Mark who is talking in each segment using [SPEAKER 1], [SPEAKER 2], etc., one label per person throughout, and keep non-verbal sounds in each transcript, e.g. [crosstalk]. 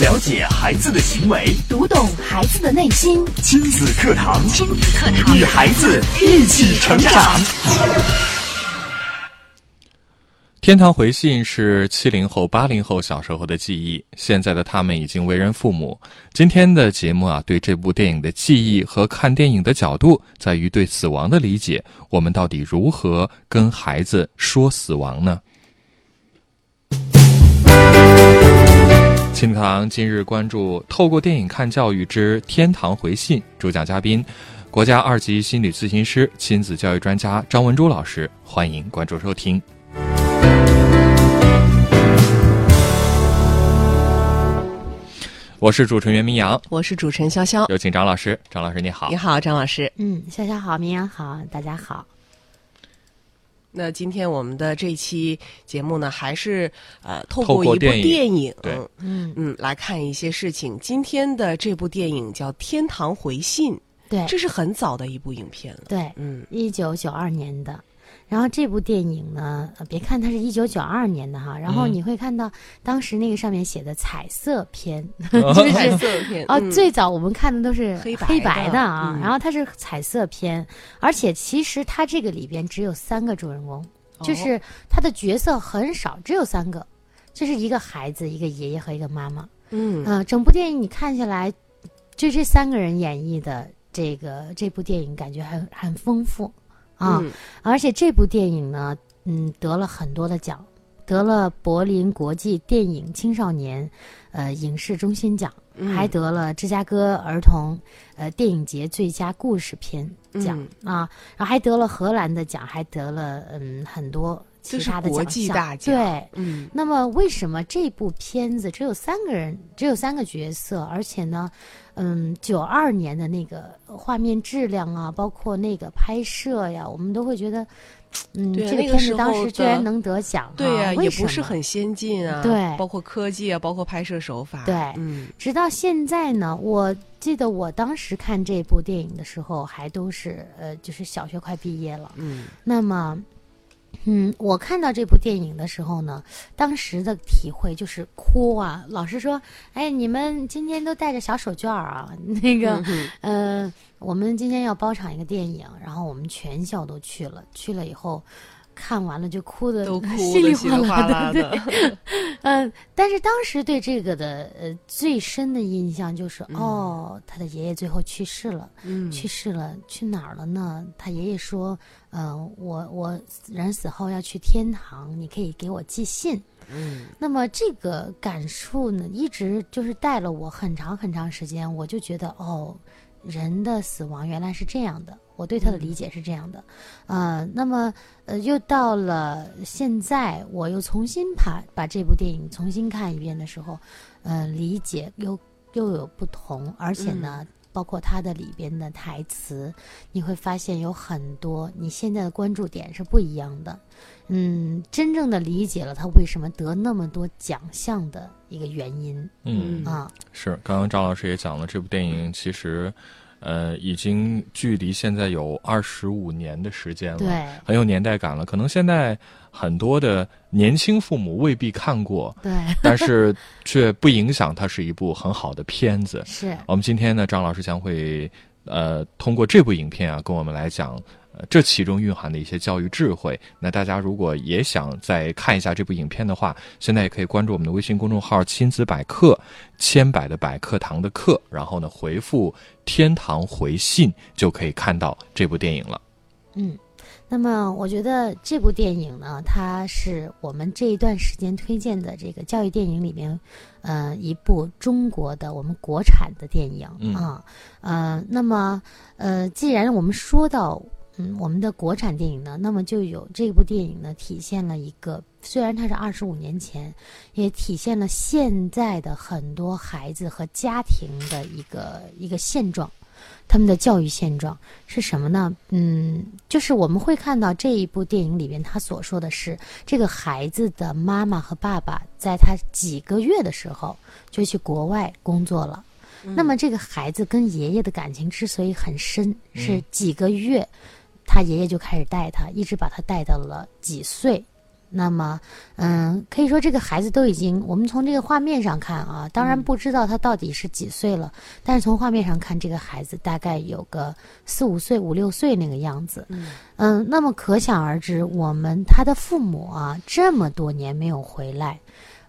[SPEAKER 1] 了解孩子的行为，
[SPEAKER 2] 读懂孩子的内心。
[SPEAKER 1] 亲子课堂，
[SPEAKER 2] 亲子课堂，
[SPEAKER 1] 与孩子一起成长。
[SPEAKER 3] 天堂回信是七零后、八零后小时候的记忆，现在的他们已经为人父母。今天的节目啊，对这部电影的记忆和看电影的角度，在于对死亡的理解。我们到底如何跟孩子说死亡呢？亲子堂今日关注《透过电影看教育之天堂回信》，主讲嘉宾，国家二级心理咨询师、亲子教育专家张文珠老师。欢迎关注收听。我是主持人明阳，
[SPEAKER 4] 我是主持人潇潇，
[SPEAKER 3] 有请张老师。张老师你好，
[SPEAKER 4] 你好，张老师。
[SPEAKER 5] 嗯，潇潇好，明阳好，大家好。
[SPEAKER 4] 那今天我们的这期节目呢，还是呃，透
[SPEAKER 3] 过
[SPEAKER 4] 一部电影，
[SPEAKER 5] 嗯。
[SPEAKER 4] 嗯，来看一些事情。今天的这部电影叫《天堂回信》，
[SPEAKER 5] 对，
[SPEAKER 4] 这是很早的一部影片了，
[SPEAKER 5] 对，
[SPEAKER 4] 嗯，
[SPEAKER 5] 一九九二年的。然后这部电影呢，别看它是一九九二年的哈，然后你会看到当时那个上面写的彩色片，[laughs] 就是
[SPEAKER 4] 彩色片
[SPEAKER 5] 哦，最早我们看的都是
[SPEAKER 4] 黑
[SPEAKER 5] 黑白
[SPEAKER 4] 的
[SPEAKER 5] 啊，然后它是彩色片，而且其实它这个里边只有三个主人公，就是他的角色很少，只有三个，就是一个孩子、一个爷爷和一个妈妈。
[SPEAKER 4] 嗯。
[SPEAKER 5] 啊，整部电影你看下来，就这三个人演绎的这个这部电影，感觉很很丰富。啊，而且这部电影呢，嗯，得了很多的奖，得了柏林国际电影青少年，呃，影视中心奖，还得了芝加哥儿童，呃，电影节最佳故事片奖啊，然后还得了荷兰的奖，还得了嗯很多其他的
[SPEAKER 4] 国际大
[SPEAKER 5] 奖。对，
[SPEAKER 4] 嗯，
[SPEAKER 5] 那么为什么这部片子只有三个人，只有三个角色，而且呢？嗯，九二年的那个画面质量啊，包括那个拍摄呀，我们都会觉得，嗯，这个片子当时居然能得奖，
[SPEAKER 4] 对
[SPEAKER 5] 呀，
[SPEAKER 4] 也不是很先进啊，
[SPEAKER 5] 对，
[SPEAKER 4] 包括科技啊，包括拍摄手法，
[SPEAKER 5] 对，
[SPEAKER 4] 嗯，
[SPEAKER 5] 直到现在呢，我记得我当时看这部电影的时候，还都是呃，就是小学快毕业了，
[SPEAKER 4] 嗯，
[SPEAKER 5] 那么。嗯，我看到这部电影的时候呢，当时的体会就是哭啊！老师说：“哎，你们今天都带着小手绢啊？[laughs] 那个，呃，我们今天要包场一个电影，然后我们全校都去了。去了以后，看完了就哭的 [laughs] 稀里哗
[SPEAKER 4] 啦
[SPEAKER 5] 的。嗯，但是当时对这个的呃最深的印象就是，哦，他的爷爷最后去世了，去世了，去哪儿了呢？他爷爷说。”嗯，我我人死后要去天堂，你可以给我寄信。
[SPEAKER 4] 嗯，
[SPEAKER 5] 那么这个感触呢，一直就是带了我很长很长时间。我就觉得，哦，人的死亡原来是这样的，我对他的理解是这样的。呃，那么呃，又到了现在，我又重新把把这部电影重新看一遍的时候，呃，理解又又有不同，而且呢。包括它的里边的台词，你会发现有很多你现在的关注点是不一样的。嗯，真正的理解了他为什么得那么多奖项的一个原因。
[SPEAKER 3] 嗯
[SPEAKER 5] 啊，
[SPEAKER 3] 是刚刚张老师也讲了，这部电影其实。呃，已经距离现在有二十五年的时间了，
[SPEAKER 5] 对，
[SPEAKER 3] 很有年代感了。可能现在很多的年轻父母未必看过，
[SPEAKER 5] 对，
[SPEAKER 3] 但是却不影响它是一部很好的片子。[laughs]
[SPEAKER 5] 是
[SPEAKER 3] 我们今天呢，张老师将会呃通过这部影片啊，跟我们来讲。这其中蕴含的一些教育智慧，那大家如果也想再看一下这部影片的话，现在也可以关注我们的微信公众号“亲子百科”，千百的百课堂的课，然后呢回复“天堂回信”就可以看到这部电影了。
[SPEAKER 5] 嗯，那么我觉得这部电影呢，它是我们这一段时间推荐的这个教育电影里面，呃，一部中国的我们国产的电影啊，呃，那么呃，既然我们说到。嗯，我们的国产电影呢，那么就有这部电影呢，体现了一个虽然它是二十五年前，也体现了现在的很多孩子和家庭的一个一个现状，他们的教育现状是什么呢？嗯，就是我们会看到这一部电影里边，他所说的是这个孩子的妈妈和爸爸在他几个月的时候就去国外工作了，那么这个孩子跟爷爷的感情之所以很深，是几个月。他爷爷就开始带他，一直把他带到了几岁，那么，嗯，可以说这个孩子都已经，我们从这个画面上看啊，当然不知道他到底是几岁了，但是从画面上看，这个孩子大概有个四五岁、五六岁那个样子。嗯，那么可想而知，我们他的父母啊，这么多年没有回来，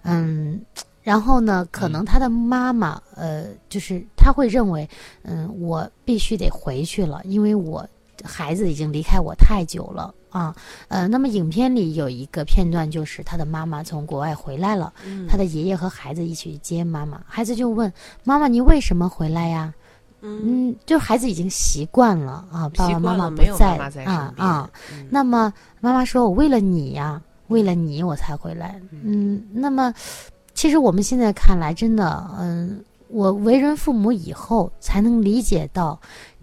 [SPEAKER 5] 嗯，然后呢，可能他的妈妈，呃，就是他会认为，嗯，我必须得回去了，因为我孩子已经离开我太久了。啊，呃，那么影片里有一个片段，就是他的妈妈从国外回来了，他的爷爷和孩子一起去接妈妈，孩子就问妈妈：“你为什么回来呀？”嗯，就孩子已经习惯了啊，爸爸妈妈不在啊啊。那么妈妈说：“我为了你呀，为了你我才回来。”嗯，那么其实我们现在看来，真的，嗯，我为人父母以后才能理解到。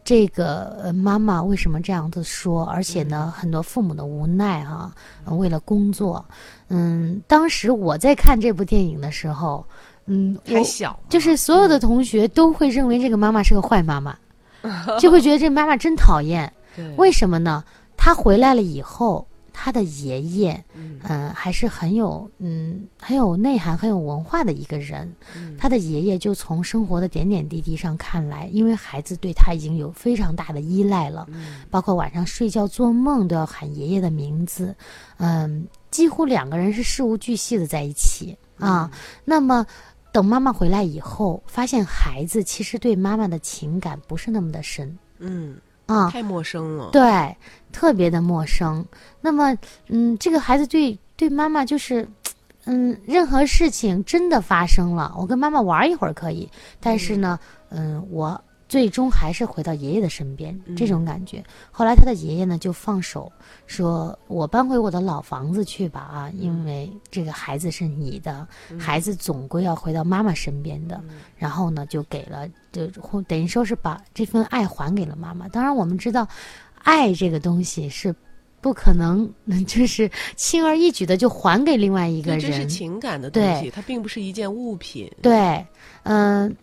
[SPEAKER 5] 这个妈妈为什么这样子说？而且呢，很多父母的无奈哈，为了工作，嗯，当时我在看这部电影的时候，嗯，
[SPEAKER 4] 还小，
[SPEAKER 5] 就是所有的同学都会认为这个妈妈是个坏妈妈，就会觉得这妈妈真讨厌。[laughs] 为什么呢？她回来了以后。他的爷爷，嗯，还是很有，嗯，很有内涵、很有文化的一个人。他的爷爷就从生活的点点滴滴上看来，因为孩子对他已经有非常大的依赖了，包括晚上睡觉做梦都要喊爷爷的名字，嗯，几乎两个人是事无巨细的在一起啊。那么，等妈妈回来以后，发现孩子其实对妈妈的情感不是那么的深，
[SPEAKER 4] 嗯。
[SPEAKER 5] 啊，
[SPEAKER 4] 太陌生了。
[SPEAKER 5] 对，特别的陌生。那么，嗯，这个孩子对对妈妈就是，嗯，任何事情真的发生了，我跟妈妈玩一会儿可以，但是呢，嗯，我。最终还是回到爷爷的身边，这种感觉。后来他的爷爷呢就放手，说我搬回我的老房子去吧啊，因为这个孩子是你的，孩子总归要回到妈妈身边的。然后呢，就给了，就等于说是把这份爱还给了妈妈。当然，我们知道，爱这个东西是不可能，[laughs] 就是轻而易举的就还给另外一个人。这
[SPEAKER 4] 是情感的东西，它并不是一件物品。
[SPEAKER 5] 对，嗯。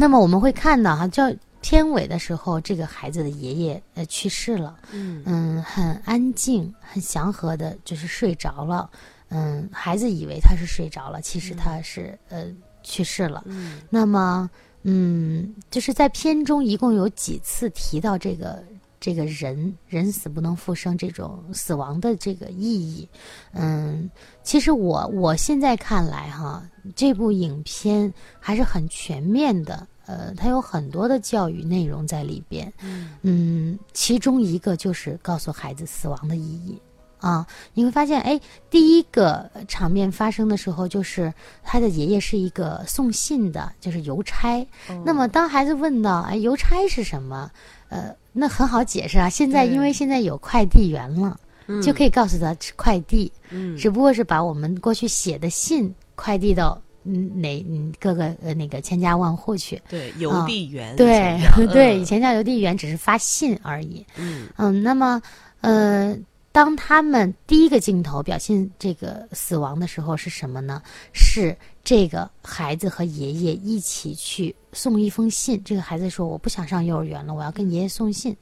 [SPEAKER 5] 那么我们会看到哈，叫片尾的时候，这个孩子的爷爷呃去世了，嗯。嗯，很安静、很祥和的，就是睡着了，嗯，孩子以为他是睡着了，其实他是呃去世了。嗯，那么嗯，就是在片中一共有几次提到这个这个人人死不能复生这种死亡的这个意义，嗯，其实我我现在看来哈。这部影片还是很全面的，呃，它有很多的教育内容在里边，嗯，其中一个就是告诉孩子死亡的意义啊。你会发现，哎，第一个场面发生的时候，就是他的爷爷是一个送信的，就是邮差。那么当孩子问到，哎，邮差是什么？呃，那很好解释啊。现在因为现在有快递员了，就可以告诉他快递，嗯，只不过是把我们过去写的信。快递到嗯哪嗯各个呃那个千家万户去，
[SPEAKER 4] 对邮递员，
[SPEAKER 5] 对 [laughs] 对，以前叫邮递员，只是发信而已。嗯嗯，那么呃，当他们第一个镜头表现这个死亡的时候是什么呢？是这个孩子和爷爷一起去送一封信。这个孩子说：“我不想上幼儿园了，我要跟爷爷送信。”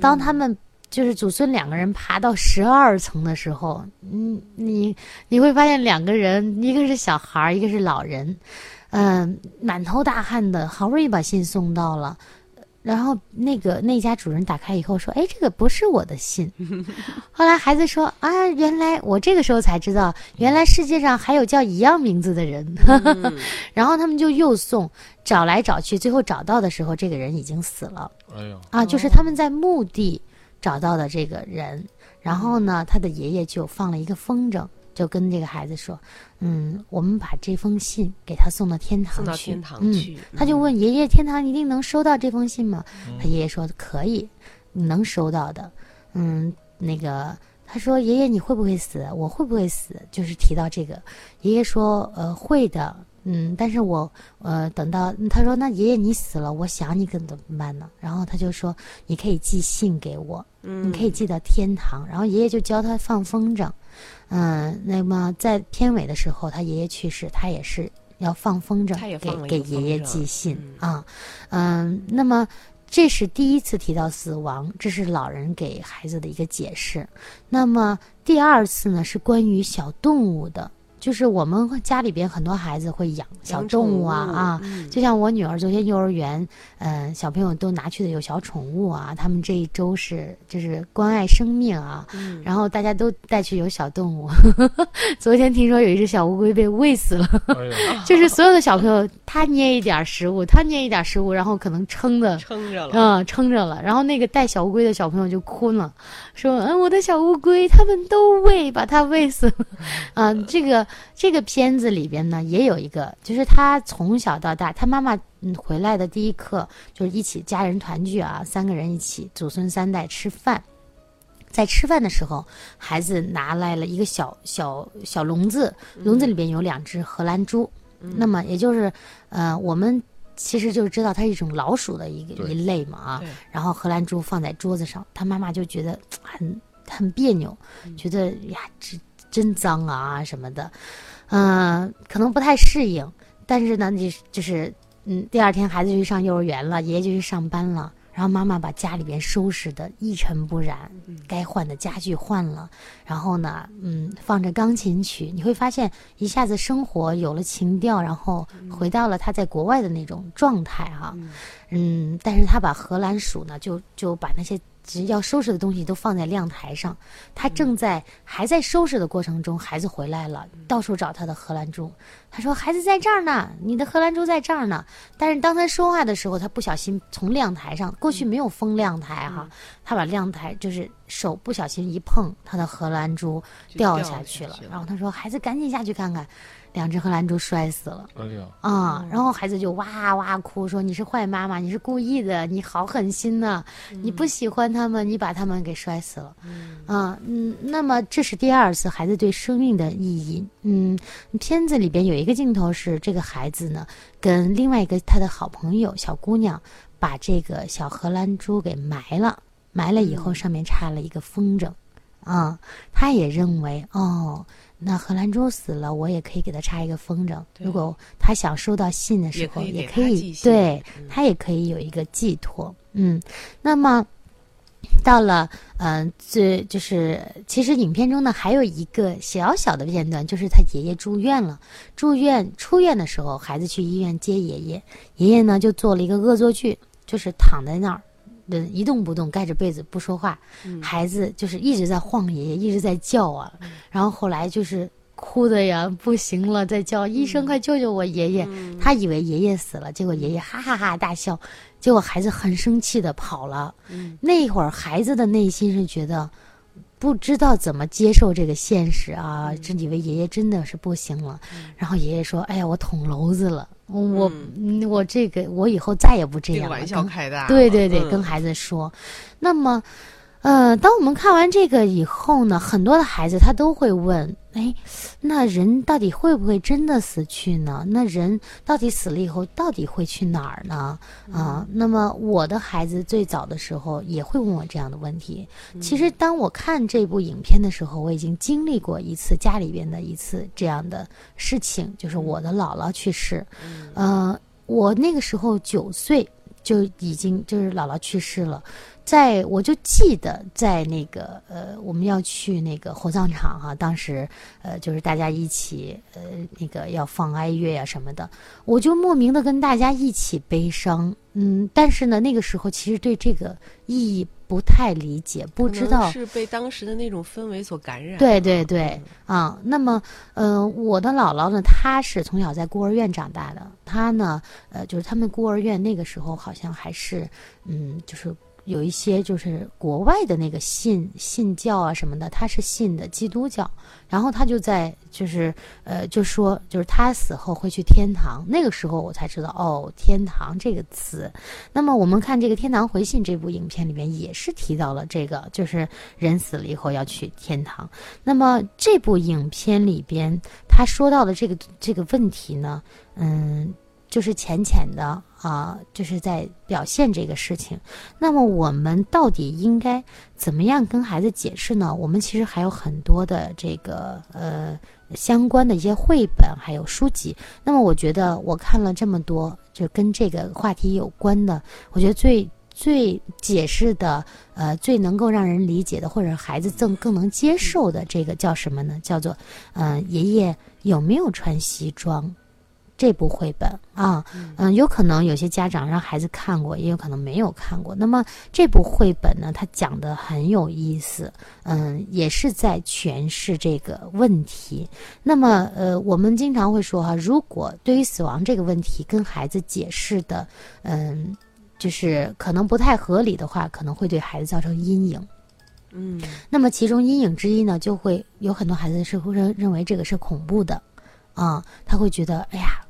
[SPEAKER 5] 当他们。就是祖孙两个人爬到十二层的时候，嗯，你你会发现两个人，一个是小孩，一个是老人，嗯，满头大汗的，好不容易把信送到了，然后那个那家主人打开以后说：“哎，这个不是我的信。”后来孩子说：“啊，原来我这个时候才知道，原来世界上还有叫一样名字的人。[laughs] ”然后他们就又送，找来找去，最后找到的时候，这个人已经死了。哎呦，啊，就是他们在墓地。找到的这个人，然后呢，他的爷爷就放了一个风筝，就跟这个孩子说：“嗯，我们把这封信给他送到天堂去。”送
[SPEAKER 4] 到天堂去。
[SPEAKER 5] 他就问爷爷：“天堂一定能收到这封信吗？”他爷爷说：“可以，能收到的。”嗯，那个他说：“爷爷，你会不会死？我会不会死？”就是提到这个，爷爷说：“呃，会的。”嗯，但是我呃，等到他说那爷爷你死了，我想你可怎么办呢？然后他就说你可以寄信给我，你可以寄到天堂。然后爷爷就教他放风筝，嗯，那么在片尾的时候，他爷爷去世，他也是要放风筝，给给爷爷寄信啊，嗯，那么。这是第一次提到死亡，这是老人给孩子的一个解释。那么第二次呢，是关于小动物的。就是我们家里边很多孩子会养小动物啊啊，就像我女儿昨天幼儿园，嗯，小朋友都拿去的有小宠物啊，他们这一周是就是关爱生命啊，然后大家都带去有小动物。[laughs] 昨天听说有一只小乌龟被喂死了，[laughs] 就是所有的小朋友他捏一点食物，他捏一点食物，然后可能撑的
[SPEAKER 4] 撑着了，
[SPEAKER 5] 嗯，撑着了，然后那个带小乌龟的小朋友就哭了，说嗯，我的小乌龟他们都喂，把它喂死了，啊，这个。这个片子里边呢，也有一个，就是他从小到大，他妈妈嗯回来的第一课就是一起家人团聚啊，三个人一起祖孙三代吃饭，在吃饭的时候，孩子拿来了一个小小小笼子，笼子里边有两只荷兰猪，那么也就是，呃，我们其实就是知道它是一种老鼠的一个一类嘛啊，然后荷兰猪放在桌子上，他妈妈就觉得很很别扭，觉得呀这。真脏啊什么的，嗯，可能不太适应。但是呢，你就是，嗯，第二天孩子就去上幼儿园了，爷爷就去上班了，然后妈妈把家里边收拾的一尘不染，该换的家具换了，然后呢，嗯，放着钢琴曲，你会发现一下子生活有了情调，然后回到了他在国外的那种状态哈，嗯，但是他把荷兰鼠呢，就就把那些。要收拾的东西都放在晾台上，他正在还在收拾的过程中，孩子回来了，到处找他的荷兰猪。他说：“孩子在这儿呢，你的荷兰猪在这儿呢。”但是当他说话的时候，他不小心从晾台上过去没有封晾台哈，他把晾台就是手不小心一碰，他的荷兰猪掉下去了。然后他说：“孩子赶紧下去看看。”两只荷兰猪摔死了，哎呀，啊，然后孩子就哇哇哭，说你是坏妈妈，你是故意的，你好狠心呐，你不喜欢他们，你把他们给摔死了，啊，嗯，那么这是第二次孩子对生命的意义，嗯，片子里边有一个镜头是这个孩子呢跟另外一个他的好朋友小姑娘把这个小荷兰猪给埋了，埋了以后上面插了一个风筝，啊，他也认为哦。那荷兰猪死了，我也可以给他插一个风筝。如果他想收到信的时候，也可以，对他也可以有一个寄托。嗯，那么到了，嗯，最就是其实影片中呢还有一个小小的片段，就是他爷爷住院了，住院出院的时候，孩子去医院接爷爷，爷爷呢就做了一个恶作剧，就是躺在那儿。人一动不动，盖着被子不说话，孩子就是一直在晃爷爷，一直在叫啊，然后后来就是哭的呀不行了，在叫医生快救救我爷爷，他以为爷爷死了，结果爷爷哈哈哈大笑，结果孩子很生气的跑了，那会儿孩子的内心是觉得。不知道怎么接受这个现实啊！真以为爷爷真的是不行了，然后爷爷说：“哎呀，我捅娄子了，我我这个我以后再也不这样了。”
[SPEAKER 4] 玩笑开大。
[SPEAKER 5] 对对对，跟孩子说。那么。呃，当我们看完这个以后呢，很多的孩子他都会问：哎，那人到底会不会真的死去呢？那人到底死了以后到底会去哪儿呢？啊，那么我的孩子最早的时候也会问我这样的问题。其实当我看这部影片的时候，我已经经历过一次家里边的一次这样的事情，就是我的姥姥去世。呃，我那个时候九岁就已经就是姥姥去世了。在我就记得在那个呃，我们要去那个火葬场哈，当时呃，就是大家一起呃，那个要放哀乐呀什么的，我就莫名的跟大家一起悲伤，嗯，但是呢，那个时候其实对这个意义不太理解，不知道
[SPEAKER 4] 是被当时的那种氛围所感染。
[SPEAKER 5] 对对对，啊，那么呃，我的姥姥呢，她是从小在孤儿院长大的，她呢，呃，就是他们孤儿院那个时候好像还是嗯，就是。有一些就是国外的那个信信教啊什么的，他是信的基督教，然后他就在就是呃就说就是他死后会去天堂，那个时候我才知道哦天堂这个词。那么我们看这个《天堂回信》这部影片里面也是提到了这个，就是人死了以后要去天堂。那么这部影片里边他说到的这个这个问题呢，嗯。就是浅浅的啊，就是在表现这个事情。那么我们到底应该怎么样跟孩子解释呢？我们其实还有很多的这个呃相关的一些绘本还有书籍。那么我觉得我看了这么多，就跟这个话题有关的，我觉得最。最解释的，呃，最能够让人理解的，或者孩子更更能接受的，这个叫什么呢？叫做，嗯，爷爷有没有穿西装？这部绘本啊，嗯，有可能有些家长让孩子看过，也有可能没有看过。那么这部绘本呢，它讲的很有意思，嗯，也是在诠释这个问题。那么，呃，我们经常会说哈，如果对于死亡这个问题跟孩子解释的，嗯，就是可能不太合理的话，可能会对孩子造成阴影。
[SPEAKER 4] 嗯，
[SPEAKER 5] 那么其中阴影之一呢，就会有很多孩子是会认认为这个是恐怖的，啊，他会觉得，哎呀。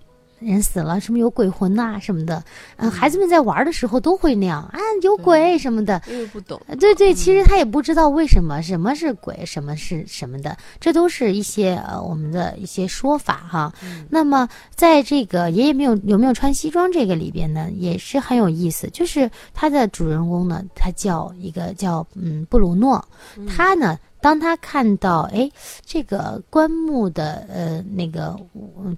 [SPEAKER 5] 人死了，什么有鬼魂呐，什么的，嗯，孩子们在玩的时候都会那样啊，有鬼什么的，
[SPEAKER 4] 因为不懂，
[SPEAKER 5] 对对，其实他也不知道为什么什么是鬼，什么是什么的，这都是一些呃我们的一些说法哈。那么在这个爷爷没有有没有穿西装这个里边呢，也是很有意思，就是他的主人公呢，他叫一个叫嗯布鲁诺，他呢，当他看到哎这个棺木的呃那个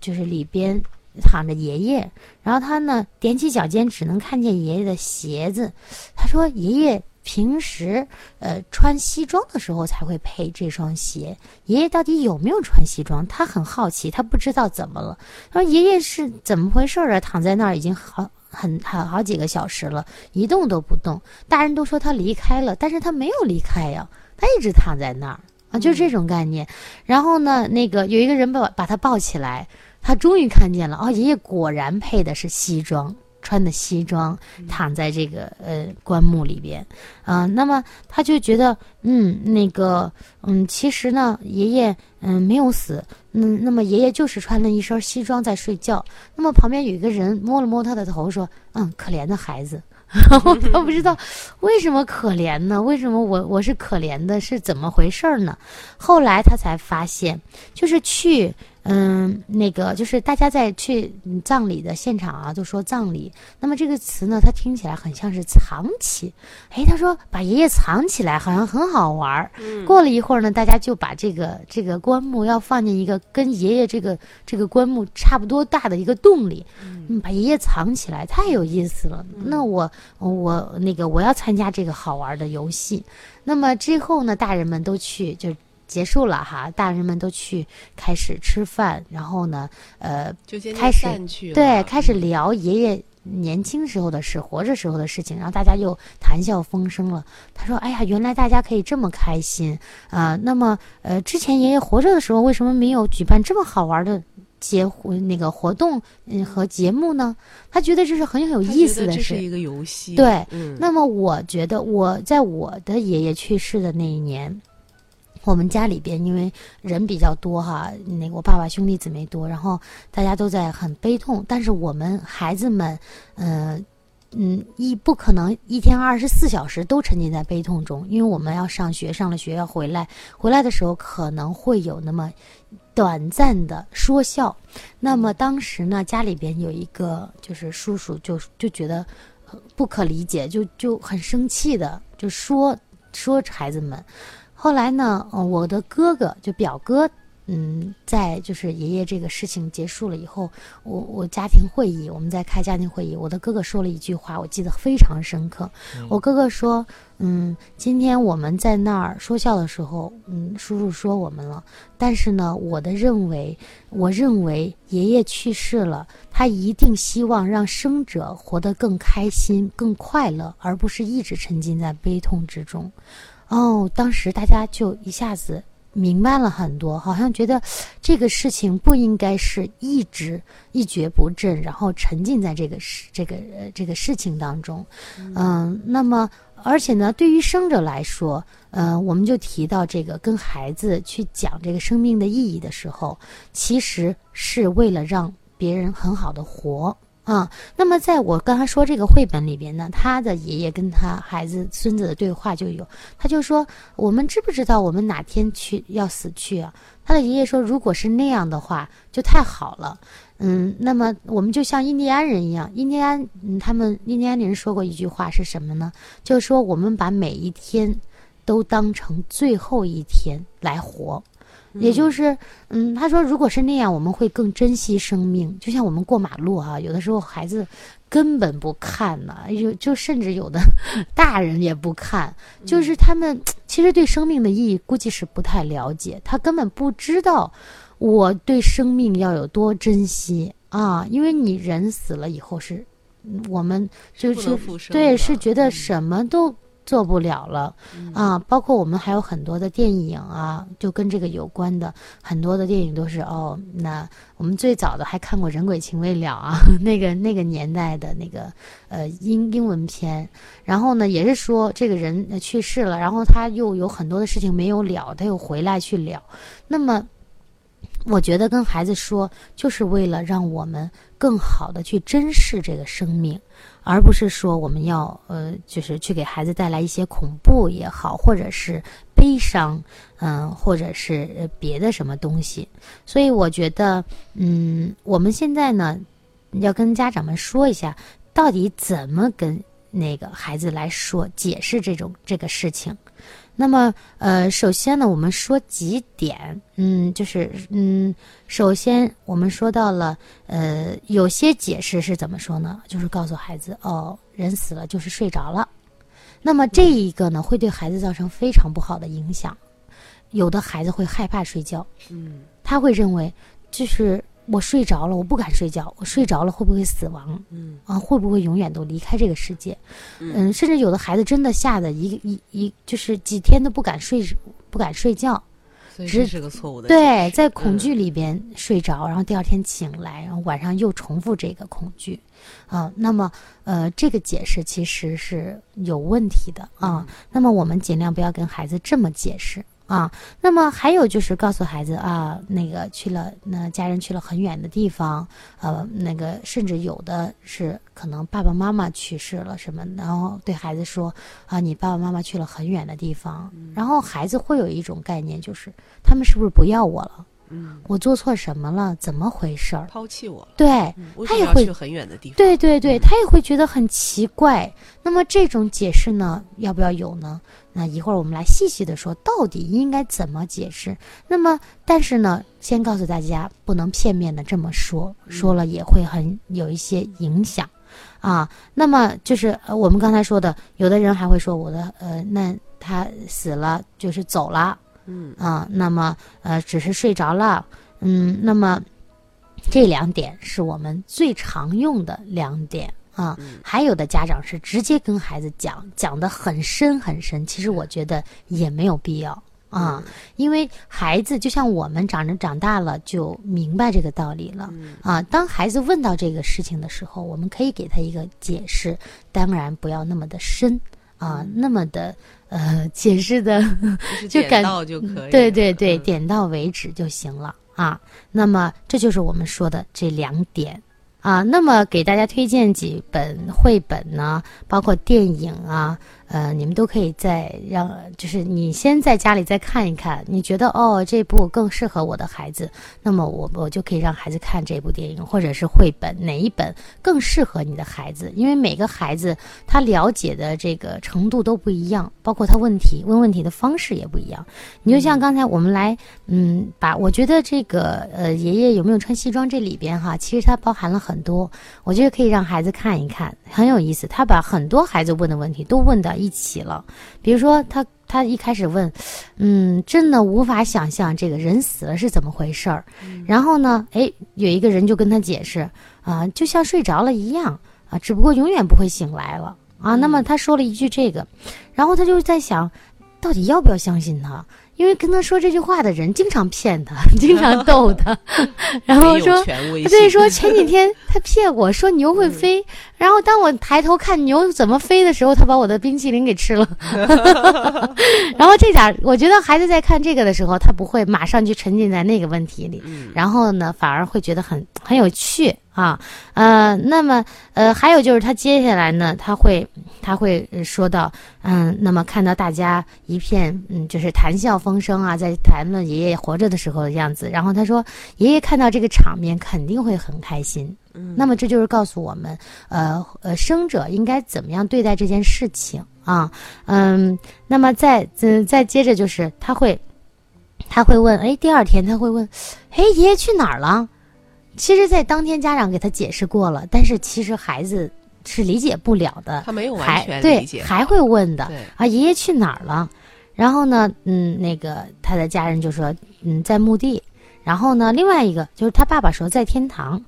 [SPEAKER 5] 就是里边。躺着爷爷，然后他呢踮起脚尖，只能看见爷爷的鞋子。他说：“爷爷平时呃穿西装的时候才会配这双鞋。爷爷到底有没有穿西装？他很好奇，他不知道怎么了。他说：爷爷是怎么回事啊？躺在那儿已经好很好好几个小时了，一动都不动。大人都说他离开了，但是他没有离开呀，他一直躺在那儿啊，就是这种概念。然后呢，那个有一个人把把他抱起来。”他终于看见了哦，爷爷果然配的是西装，穿的西装，躺在这个呃棺木里边，啊，那么他就觉得，嗯，那个，嗯，其实呢，爷爷嗯没有死，嗯，那么爷爷就是穿了一身西装在睡觉。那么旁边有一个人摸了摸他的头，说，嗯，可怜的孩子。然后他不知道为什么可怜呢？为什么我我是可怜的？是怎么回事呢？后来他才发现，就是去。嗯，那个就是大家在去葬礼的现场啊，都说葬礼。那么这个词呢，它听起来很像是藏起。哎，他说把爷爷藏起来，好像很好玩儿。过了一会儿呢，大家就把这个这个棺木要放进一个跟爷爷这个这个棺木差不多大的一个洞里，嗯，把爷爷藏起来，太有意思了。那我我那个我要参加这个好玩的游戏。那么之后呢，大人们都去就。结束了哈，大人们都去开始吃饭，然后呢，呃，开始对开始聊爷爷年轻时候的事，活着时候的事情，然后大家又谈笑风生了。他说：“哎呀，原来大家可以这么开心啊！那么，呃，之前爷爷活着的时候，为什么没有举办这么好玩的节那个活动嗯和节目呢？他觉得这是很有意思的事，
[SPEAKER 4] 是一个游戏。
[SPEAKER 5] 对，那么我觉得我在我的爷爷去世的那一年。”我们家里边因为人比较多哈，那个我爸爸兄弟姊妹多，然后大家都在很悲痛。但是我们孩子们，嗯嗯，一不可能一天二十四小时都沉浸在悲痛中，因为我们要上学，上了学要回来，回来的时候可能会有那么短暂的说笑。那么当时呢，家里边有一个就是叔叔，就就觉得不可理解，就就很生气的就说说孩子们。后来呢，呃，我的哥哥就表哥，嗯，在就是爷爷这个事情结束了以后，我我家庭会议，我们在开家庭会议，我的哥哥说了一句话，我记得非常深刻。我哥哥说，嗯，今天我们在那儿说笑的时候，嗯，叔叔说我们了，但是呢，我的认为，我认为爷爷去世了，他一定希望让生者活得更开心、更快乐，而不是一直沉浸在悲痛之中。哦，当时大家就一下子明白了很多，好像觉得这个事情不应该是一直一蹶不振，然后沉浸在这个事这个呃这个事情当中。嗯，那么而且呢，对于生者来说，嗯，我们就提到这个跟孩子去讲这个生命的意义的时候，其实是为了让别人很好的活。啊，那么在我刚才说这个绘本里边呢，他的爷爷跟他孩子、孙子的对话就有，他就说：“我们知不知道我们哪天去要死去啊？”他的爷爷说：“如果是那样的话，就太好了。”嗯，那么我们就像印第安人一样，印第安嗯，他们印第安人说过一句话是什么呢？就是说我们把每一天都当成最后一天来活。也就是，嗯，他说如果是那样，我们会更珍惜生命。就像我们过马路哈、有的时候孩子根本不看呢，有就甚至有的 [laughs] 大人也不看，就是他们其实对生命的意义估计是不太了解，他根本不知道我对生命要有多珍惜啊，因为你人死了以后是，嗯我们就是对是觉得
[SPEAKER 4] 嗯。
[SPEAKER 5] 什么都做不了了。啊，包括我们还有很多的电影啊，就跟这个有关的很多的电影都是哦。那我们最早的还看过《人鬼情未了》啊，[laughs] 那个那个年代的那个呃英英文片，然后呢也是说这个人呃去世了，然后他又有很多的事情没有了，他又回来去了。那么我觉得跟孩子说，就是为了让我们更好的去珍视这个生命，而不是说我们要呃，就是去给孩子带来一些恐怖也好，或者是悲伤，嗯、或者是别的什么东西。所以我觉得，嗯，我们现在呢，要跟家长们说一下，到底怎么跟那个孩子来说解释这种这个事情。那么，呃，首先呢，我们说几点，嗯，就是，嗯，首先我们说到了，呃，有些解释是怎么说呢？就是告诉孩子，哦，人死了就是睡着了。那么这一个呢，会对孩子造成非常不好的影响。有的孩子会害怕睡觉，
[SPEAKER 4] 嗯
[SPEAKER 5] 他会认为，就是我睡着了，我不敢睡觉，我睡着了会不会死亡？
[SPEAKER 4] 嗯
[SPEAKER 5] 啊，会不会永远都离开这个世界？
[SPEAKER 4] 嗯
[SPEAKER 5] 嗯，甚至有的孩子真的吓得一一一就是几天都不敢睡，不敢睡觉。
[SPEAKER 4] 所以这是个错误的
[SPEAKER 5] 对，在恐
[SPEAKER 4] 嗯
[SPEAKER 5] 惧里边睡着，然后第二天醒来，然后晚上又重复这个恐惧，啊，那么呃，这个解释其实是有问题的啊。
[SPEAKER 4] 嗯
[SPEAKER 5] 那么我们尽量不要跟孩子这么解释啊。那么还有就是告诉孩子啊，那个去了，那家人去了很远的地方，呃，那个甚至有的是可能爸爸妈妈去世了什么，然后对孩子说啊，你爸爸妈妈去了很远的地方，
[SPEAKER 4] 嗯
[SPEAKER 5] 然后孩子会有一种概念，就是他们是不是不要我了？
[SPEAKER 4] 嗯，
[SPEAKER 5] 我做错什么了？怎么回事儿？
[SPEAKER 4] 抛弃我，
[SPEAKER 5] 对，
[SPEAKER 4] 嗯
[SPEAKER 5] 他也会
[SPEAKER 4] 去很远的地方？
[SPEAKER 5] 对对对，他也会觉得很奇怪。那么这种解释呢，要不要有呢？那一会儿我们来细细的说，到底应该怎么解释。那么，但是呢，先告诉大家，不能片面的这么说，说了也会很有一些影响啊。那么就是呃我们刚才说的，有的人还会说我的呃，那他死了就是走了，
[SPEAKER 4] 嗯
[SPEAKER 5] 啊，那么呃，只是睡着了，嗯，那么这两点是我们最常用的两点啊。
[SPEAKER 4] 嗯
[SPEAKER 5] 还有的家长是直接跟孩子讲，讲的很深很深，其实我觉得也没有必要啊，
[SPEAKER 4] 嗯
[SPEAKER 5] 因为孩子就像我们长着长大了就明白这个道理了。
[SPEAKER 4] 嗯
[SPEAKER 5] 啊，当孩子问到这个事情的时候，我们可以给他一个解释，当然不要那么的深啊，
[SPEAKER 4] 嗯
[SPEAKER 5] 那么的呃解释的
[SPEAKER 4] 就
[SPEAKER 5] 感
[SPEAKER 4] 到就可以了。
[SPEAKER 5] 对对对，
[SPEAKER 4] 嗯
[SPEAKER 5] 点到为止就行了啊。那么这就是我们说的这两点啊。那么给大家推荐几本绘本呢，包括电影啊，呃，你们都可以再让，就是你先在家里再看一看，你觉得哦这部更适合我的孩子，那么我我就可以让孩子看这部电影或者是绘本，哪一本更适合你的孩子？因为每个孩子他了解的这个程度都不一样，包括他问题问问题的方式也不一样。你就像刚才我们来，嗯，把我觉得这个呃，爷爷有没有穿西装这里边哈，其实它包含了很多，我觉得可以让孩子看一看，很有意思。他把很多孩子问的问题都问到一起了，比如说他他一开始问，嗯，真的无法想象这个人死了是怎么回事儿，然后呢，哎，有一个人就跟他解释啊、就像睡着了一样啊，只不过永远不会醒来了啊。那么他说了一句这个，然后他就在想，到底要不要相信他？因为跟他说这句话的人经常骗他，[laughs] 经常逗他，[laughs] 然后说。
[SPEAKER 4] 权威
[SPEAKER 5] 对，说前几天他骗我说牛会飞，然后当我抬头看牛怎么飞的时候，他把我的冰淇淋给吃了。[laughs] 然后这点，我觉得孩子在看这个的时候，他不会马上就沉浸在那个问题里，
[SPEAKER 4] 嗯
[SPEAKER 5] 然后呢，反而会觉得很很有趣啊。呃，那么呃，还有就是他接下来呢，他会他会呃说到，嗯，那么看到大家一片嗯，就是谈笑风生啊，在谈论爷爷活着的时候的样子，然后他说，爷爷看到这个场面肯定会很开心。
[SPEAKER 4] 嗯
[SPEAKER 5] 那么这就是告诉我们，呃呃，生者应该怎么样对待这件事情啊？嗯，那么再嗯、再接着就是他会他会问，哎，第二天他会问，哎，爷爷去哪儿了？其实，在当天家长给他解释过了，但是其实孩子是理解不了的，
[SPEAKER 4] 他没有完
[SPEAKER 5] 还
[SPEAKER 4] 全
[SPEAKER 5] 对
[SPEAKER 4] 理解，
[SPEAKER 5] 还会问的
[SPEAKER 4] 对
[SPEAKER 5] 啊，爷爷去哪儿了？然后呢，嗯，那个他的家人就说，嗯，在墓地。然后呢，另外一个就是他爸爸说在天堂，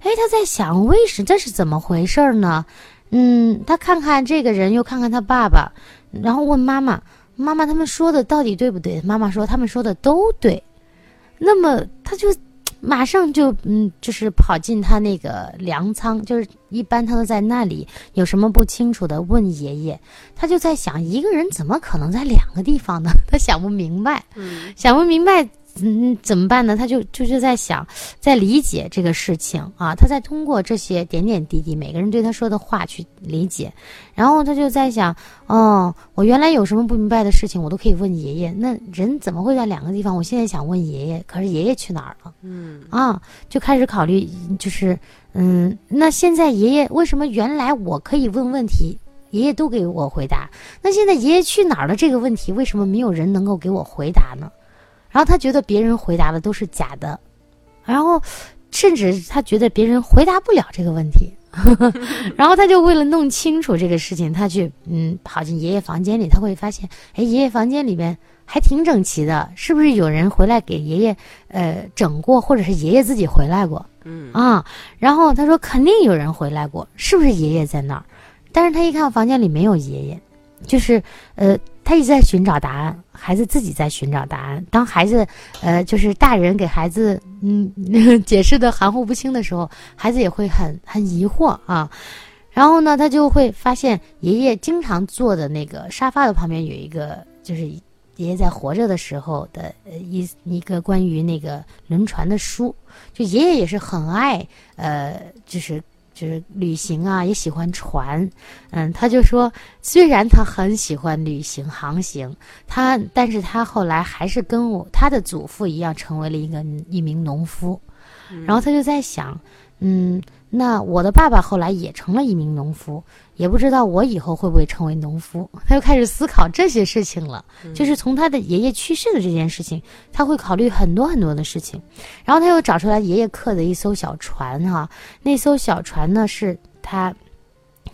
[SPEAKER 5] 哎，他在想，为什这是怎么回事儿呢？嗯，他看看这个人，又看看他爸爸，然后问妈妈，妈妈他们说的到底对不对？妈妈说他们说的都对。那么他就马上就嗯，就是跑进他那个粮仓，就是一般他都在那里，有什么不清楚的问爷爷。他就在想，一个人怎么可能在两个地方呢？他想不明白，
[SPEAKER 4] 嗯
[SPEAKER 5] 想不明白，嗯，怎么办呢？他就就是在想，在理解这个事情啊，他在通过这些点点滴滴，每个人对他说的话去理解，然后他就在想，哦，我原来有什么不明白的事情，我都可以问爷爷。那人怎么会在两个地方？我现在想问爷爷，可是爷爷去哪儿了？
[SPEAKER 4] 嗯
[SPEAKER 5] 啊，就开始考虑，就是，嗯，那现在爷爷为什么原来我可以问问题，爷爷都给我回答，那现在爷爷去哪儿了这个问题，为什么没有人能够给我回答呢？然后他觉得别人回答的都是假的，然后甚至他觉得别人回答不了这个问题，[laughs] 然后他就为了弄清楚这个事情，他去嗯跑进爷爷房间里，他会发现，哎，爷爷房间里面还挺整齐的，是不是有人回来给爷爷呃整过，或者是爷爷自己回来过
[SPEAKER 4] 嗯
[SPEAKER 5] 啊？然后他说肯定有人回来过，是不是爷爷在那儿？但是他一看房间里没有爷爷，就是呃他一直在寻找答案，孩子自己在寻找答案。当孩子呃就是大人给孩子嗯 [laughs] 解释的含糊不清的时候，孩子也会很很疑惑啊。然后呢，他就会发现爷爷经常坐的那个沙发的旁边有一个，就是爷爷在活着的时候的一一个关于那个轮船的书。就爷爷也是很爱呃，就是就是旅行啊，也喜欢船。嗯，他就说，虽然他很喜欢旅行航行，他但是他后来还是跟我他的祖父一样，成为了一个一名农夫。然后他就在想，嗯，那我的爸爸后来也成了一名农夫，也不知道我以后会不会成为农夫。[laughs] 他就开始思考这些事情了，就是从他的爷爷去世的这件事情，他会考虑很多很多的事情。然后他又找出来爷爷刻的一艘小船哈、那艘小船呢是他。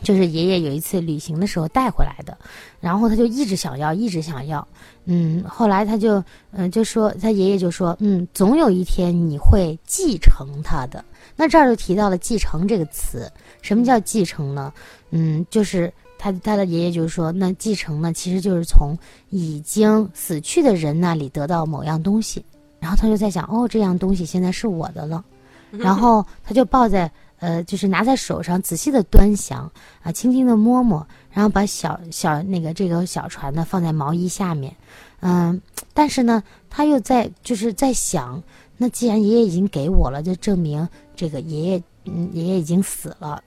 [SPEAKER 5] 就是爷爷有一次旅行的时候带回来的，然后他就一直想要，一直想要，嗯，后来他就，嗯、就说他爷爷就说，嗯，总有一天你会继承他的。那这儿就提到了“继承”这个词，什么叫继承呢？嗯，就是他他的爷爷就说，那继承呢，其实就是从已经死去的人那里得到某样东西，然后他就在想，哦，这样东西现在是我的了，然后他就抱在。呃，就是拿在手上，仔细的端详啊，轻轻的摸摸，然后把小小那个这个小船呢放在毛衣下面，嗯，但是呢，他又在就是在想，那既然爷爷已经给我了，就证明这个爷爷，嗯，爷爷已经死了，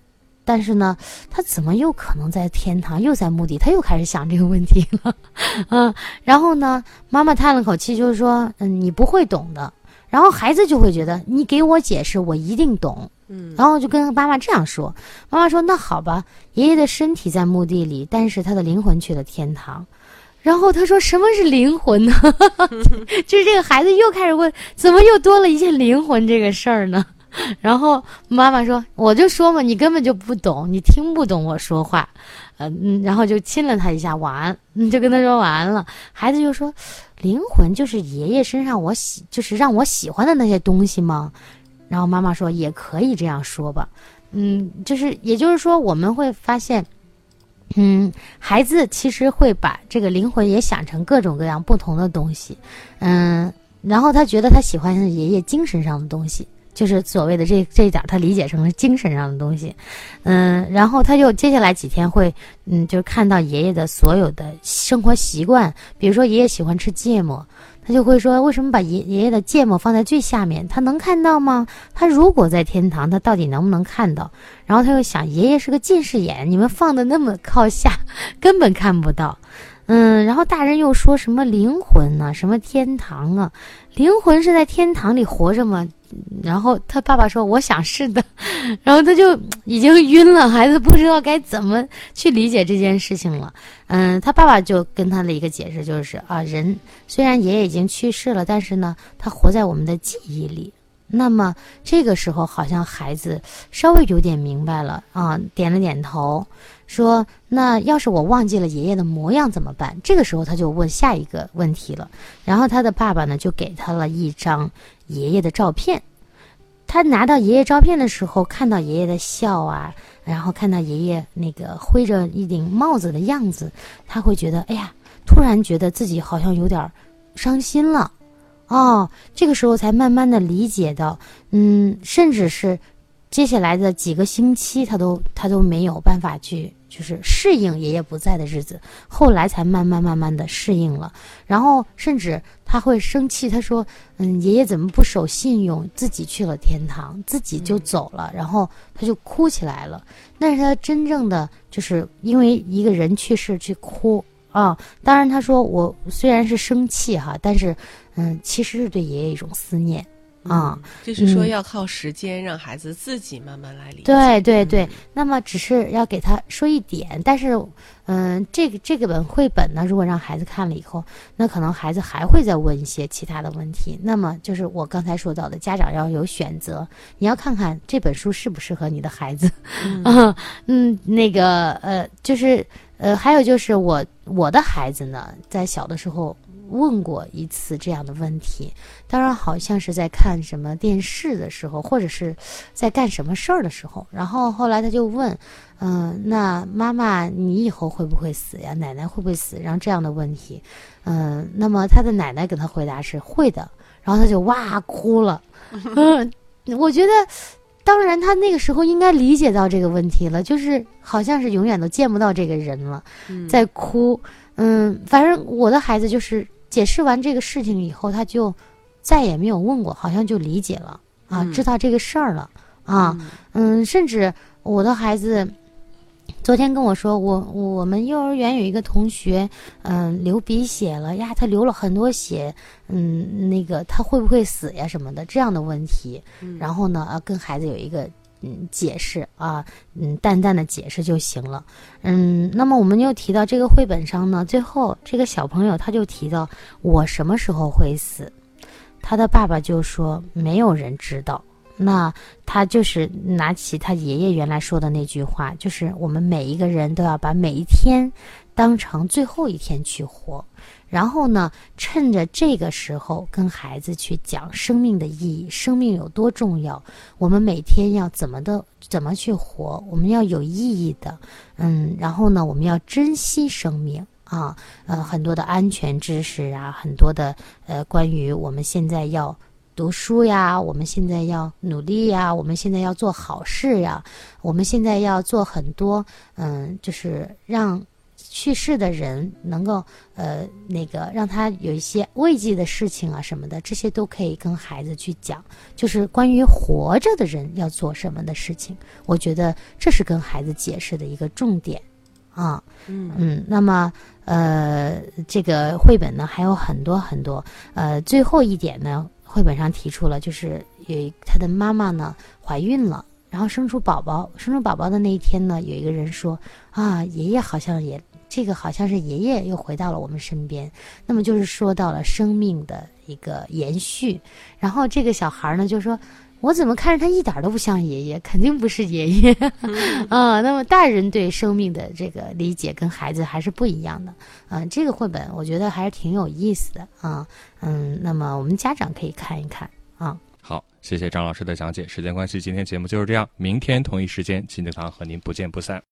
[SPEAKER 5] 但是呢，他怎么又可能在天堂，又在墓地？他又开始想这个问题了，嗯，[laughs] 然后呢，妈妈叹了口气，就是说，嗯，你不会懂的。然后孩子就会觉得你给我解释，我一定懂。
[SPEAKER 4] 嗯
[SPEAKER 5] 然后就跟妈妈这样说，妈妈说：“那好吧，爷爷的身体在墓地里，但是他的灵魂去了天堂。”然后他说：“什么是灵魂呢？” [laughs] 就是这个孩子又开始问，怎么又多了一件灵魂这个事儿呢？然后妈妈说：“我就说嘛，你根本就不懂，你听不懂我说话。”呃嗯，然后就亲了他一下，晚安，嗯，就跟他说晚安了。孩子就说：“灵魂就是爷爷身上我喜，就是让我喜欢的那些东西吗？”然后妈妈说：“也可以这样说吧。”嗯，就是也就是说，我们会发现，嗯，孩子其实会把这个灵魂也想成各种各样不同的东西，嗯，然后他觉得他喜欢爷爷精神上的东西。就是所谓的这这一点，他理解成了精神上的东西，嗯，然后他又接下来几天会，嗯，就看到爷爷的所有的生活习惯，比如说爷爷喜欢吃芥末，他就会说，为什么把爷爷爷的芥末放在最下面？他能看到吗？他如果在天堂，他到底能不能看到？然后他又想，爷爷是个近视眼，你们放的那么靠下，[laughs] 根本看不到。嗯，然后大人又说什么灵魂呢、什么天堂啊？灵魂是在天堂里活着吗？然后他爸爸说我想是的，[laughs] 然后他就已经晕了，孩子不知道该怎么去理解这件事情了。嗯，他爸爸就跟他的一个解释就是啊，人虽然爷爷已经去世了，但是呢，他活在我们的记忆里。那么这个时候，好像孩子稍微有点明白了啊，点了点头，说：“那要是我忘记了爷爷的模样怎么办？”这个时候他就问下一个问题了。然后他的爸爸呢，就给他了一张爷爷的照片。他拿到爷爷照片的时候，看到爷爷的笑啊，然后看到爷爷那个挥着一顶帽子的样子，他会觉得，哎呀，突然觉得自己好像有点伤心了。哦，这个时候才慢慢的理解到，嗯，甚至是接下来的几个星期，他都他都没有办法去就是适应爷爷不在的日子，后来才慢慢慢慢的适应了。然后甚至他会生气，他说：“嗯，爷爷怎么不守信用，自己去了天堂，自己就走了。”然后他就哭起来了。那是他真正的就是因为一个人去世去哭啊。当然他说我虽然是生气哈，但是。嗯，其实是对爷爷一种思念啊，
[SPEAKER 4] 就是说要靠时间让孩子自己慢慢来理解。
[SPEAKER 5] 对对对，那么只是要给他说一点，但是，嗯，这个这个本绘本呢，如果让孩子看了以后，那可能孩子还会再问一些其他的问题。那么就是我刚才说到的，家长要有选择，你要看看这本书适不适合你的孩子。嗯 [laughs] 嗯，那个呃，就是呃，还有就是我我的孩子呢，在小的时候。问过一次这样的问题，当然好像是在看什么电视的时候，或者是在干什么事儿的时候。然后后来他就问：“嗯，那妈妈，你以后会不会死呀？奶奶会不会死？”然后这样的问题，嗯，那么他的奶奶给他回答是会的，然后他就哇哭了。嗯，[laughs] 我觉得，当然他那个时候应该理解到这个问题了，就是好像是永远都见不到这个人了，在哭。嗯，反正我的孩子就是。解释完这个事情以后，他就再也没有问过，好像就理解了啊，知道这个事儿了啊。嗯，甚至我的孩子昨天跟我说，我我们幼儿园有一个同学，嗯，流鼻血了呀，他流了很多血，嗯，那个他会不会死呀什么的这样的问题。然后呢，跟孩子有一个。嗯，解释啊，嗯，淡淡的解释就行了。嗯，那么我们又提到这个绘本上呢，最后这个小朋友他就提到我什么时候会死，他的爸爸就说没有人知道。那他就是拿起他爷爷原来说的那句话，就是我们每一个人都要把每一天当成最后一天去活。然后呢，趁着这个时候跟孩子去讲生命的意义，生命有多重要，我们每天要怎么的怎么去活，我们要有意义的，嗯，然后呢，我们要珍惜生命啊，呃，很多的安全知识啊，很多的呃，关于我们现在要读书呀，我们现在要努力呀，我们现在要做好事呀，我们现在要做很多，嗯，就是让。去世的人能够呃那个让他有一些慰藉的事情啊什么的，这些都可以跟孩子去讲，就是关于活着的人要做什么的事情。我觉得这是跟孩子解释的一个重点啊。嗯嗯，那么呃这个绘本呢还有很多很多呃最后一点呢，绘本上提出了就是有他的妈妈呢怀孕了。然后生出宝宝，生出宝宝的那一天呢，有一个人说：“啊，爷爷好像也，这个好像是爷爷又回到了我们身边。”那么就是说到了生命的一个延续。然后这个小孩呢就说：“我怎么看着他一点都不像爷爷？肯定不是爷爷。” [laughs] 啊，那么大人对生命的这个理解跟孩子还是不一样的。嗯，这个绘本我觉得还是挺有意思的啊。嗯，那么我们家长可以看一看啊。
[SPEAKER 3] 好，谢谢张老师的讲解。时间关系，今天节目就是这样。明天同一时间，金德堂和您不见不散。